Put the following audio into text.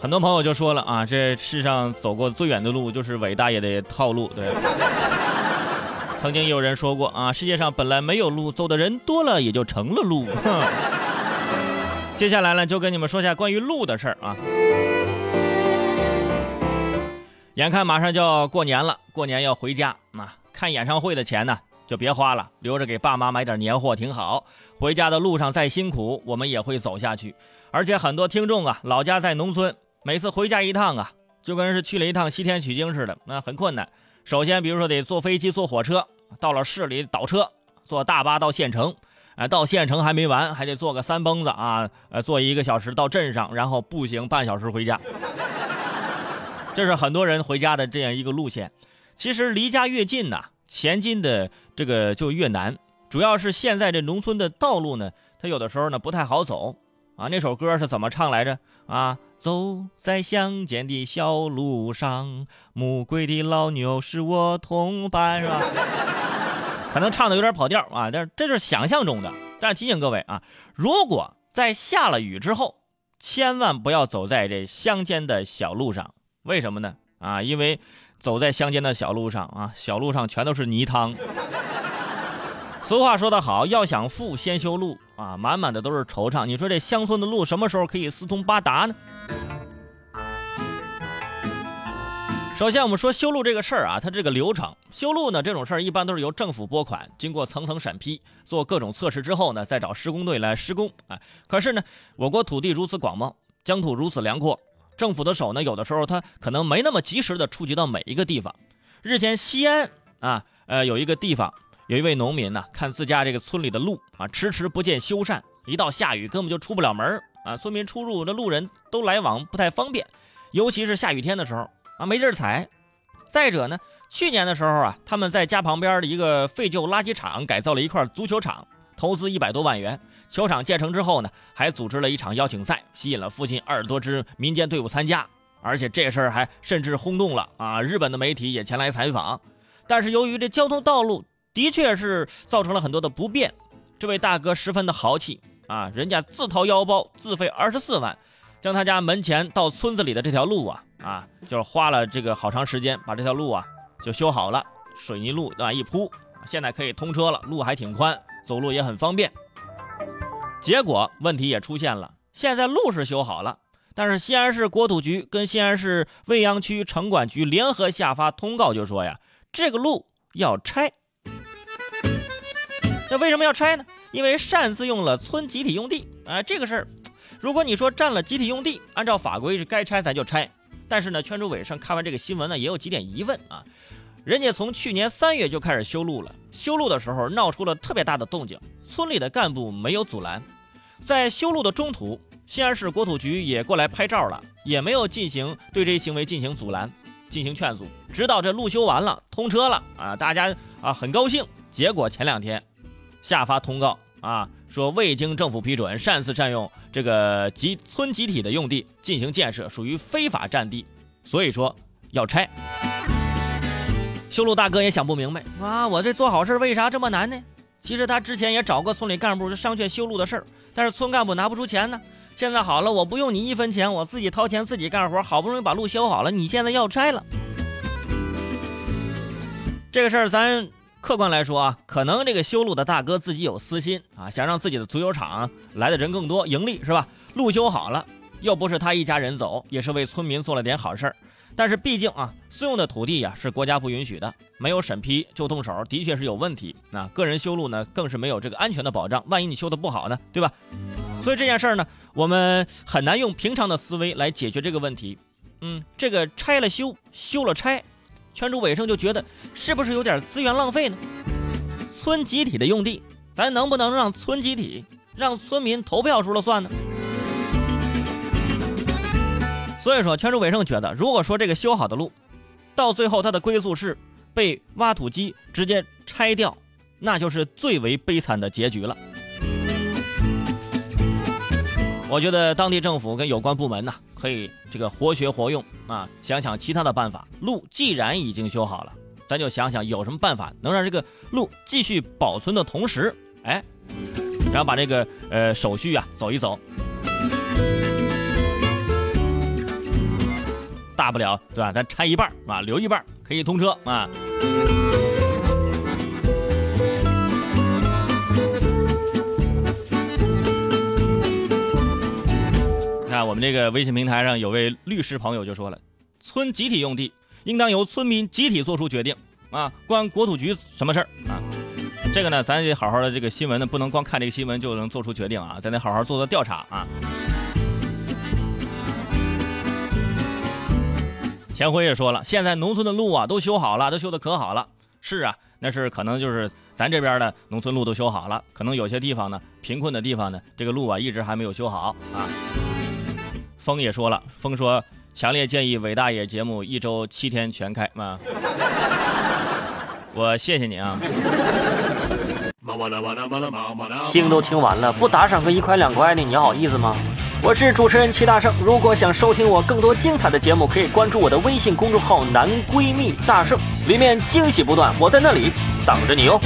很多朋友就说了啊，这世上走过最远的路就是伟大爷的套路。对，曾经有人说过啊，世界上本来没有路，走的人多了也就成了路。接下来呢，就跟你们说一下关于路的事儿啊。眼看马上就要过年了，过年要回家，那看演唱会的钱呢，就别花了，留着给爸妈买点年货挺好。回家的路上再辛苦，我们也会走下去。而且很多听众啊，老家在农村。每次回家一趟啊，就跟是去了一趟西天取经似的，那很困难。首先，比如说得坐飞机、坐火车，到了市里倒车，坐大巴到县城，哎，到县城还没完，还得坐个三蹦子啊，呃，坐一个小时到镇上，然后步行半小时回家。这是很多人回家的这样一个路线。其实离家越近呐，前进的这个就越难，主要是现在这农村的道路呢，它有的时候呢不太好走。啊，那首歌是怎么唱来着？啊，走在乡间的小路上，木归的老牛是我同伴，是吧？可能唱的有点跑调啊，但是这就是想象中的。但是提醒各位啊，如果在下了雨之后，千万不要走在这乡间的小路上。为什么呢？啊，因为走在乡间的小路上啊，小路上全都是泥汤。俗话说得好，要想富，先修路啊！满满的都是惆怅。你说这乡村的路什么时候可以四通八达呢？首先，我们说修路这个事儿啊，它这个流程，修路呢这种事儿一般都是由政府拨款，经过层层审批，做各种测试之后呢，再找施工队来施工。哎，可是呢，我国土地如此广袤，疆土如此辽阔，政府的手呢，有的时候它可能没那么及时的触及到每一个地方。日前，西安啊，呃，有一个地方。有一位农民呢，看自家这个村里的路啊，迟迟不见修缮，一到下雨根本就出不了门啊。村民出入，的路人都来往不太方便，尤其是下雨天的时候啊，没地儿踩。再者呢，去年的时候啊，他们在家旁边的一个废旧垃圾场改造了一块足球场，投资一百多万元。球场建成之后呢，还组织了一场邀请赛，吸引了附近二十多支民间队伍参加，而且这事儿还甚至轰动了啊，日本的媒体也前来采访。但是由于这交通道路，的确是造成了很多的不便，这位大哥十分的豪气啊，人家自掏腰包自费二十四万，将他家门前到村子里的这条路啊啊，就是花了这个好长时间把这条路啊就修好了，水泥路啊一铺，现在可以通车了，路还挺宽，走路也很方便。结果问题也出现了，现在路是修好了，但是西安市国土局跟西安市未央区城管局联合下发通告，就说呀，这个路要拆。这为什么要拆呢？因为擅自用了村集体用地啊！这个事儿，如果你说占了集体用地，按照法规是该拆咱就拆。但是呢，圈主委上看完这个新闻呢，也有几点疑问啊。人家从去年三月就开始修路了，修路的时候闹出了特别大的动静，村里的干部没有阻拦。在修路的中途，西安市国土局也过来拍照了，也没有进行对这些行为进行阻拦、进行劝阻。直到这路修完了、通车了啊，大家啊很高兴。结果前两天。下发通告啊，说未经政府批准，擅自占用这个集村集体的用地进行建设，属于非法占地，所以说要拆。修路大哥也想不明白啊，我这做好事为啥这么难呢？其实他之前也找过村里干部商榷修路的事儿，但是村干部拿不出钱呢。现在好了，我不用你一分钱，我自己掏钱自己干活，好不容易把路修好了，你现在要拆了，这个事儿咱。客观来说啊，可能这个修路的大哥自己有私心啊，想让自己的足球场来的人更多，盈利是吧？路修好了，又不是他一家人走，也是为村民做了点好事儿。但是毕竟啊，私用的土地呀是国家不允许的，没有审批就动手，的确是有问题。那个人修路呢，更是没有这个安全的保障，万一你修的不好呢，对吧？所以这件事儿呢，我们很难用平常的思维来解决这个问题。嗯，这个拆了修，修了拆。圈主委生就觉得是不是有点资源浪费呢？村集体的用地，咱能不能让村集体让村民投票说了算呢？所以说，圈主委生觉得，如果说这个修好的路，到最后它的归宿是被挖土机直接拆掉，那就是最为悲惨的结局了。我觉得当地政府跟有关部门呢，可以这个活学活用啊，想想其他的办法。路既然已经修好了，咱就想想有什么办法能让这个路继续保存的同时，哎，然后把这个呃手续啊走一走。大不了对吧？咱拆一半啊，留一半可以通车啊。看我们这个微信平台上有位律师朋友就说了，村集体用地应当由村民集体做出决定啊，关国土局什么事儿啊？这个呢，咱得好好的这个新闻呢，不能光看这个新闻就能做出决定啊，咱得好好做做调查啊。钱辉也说了，现在农村的路啊都修好了，都修的可好了。是啊，那是可能就是咱这边的农村路都修好了，可能有些地方呢，贫困的地方呢，这个路啊一直还没有修好啊。风也说了，风说强烈建议伟大爷节目一周七天全开啊！我谢谢你啊！听都听完了，不打赏个一块两块的，你好意思吗？我是主持人齐大圣，如果想收听我更多精彩的节目，可以关注我的微信公众号“男闺蜜大圣”，里面惊喜不断，我在那里等着你哦。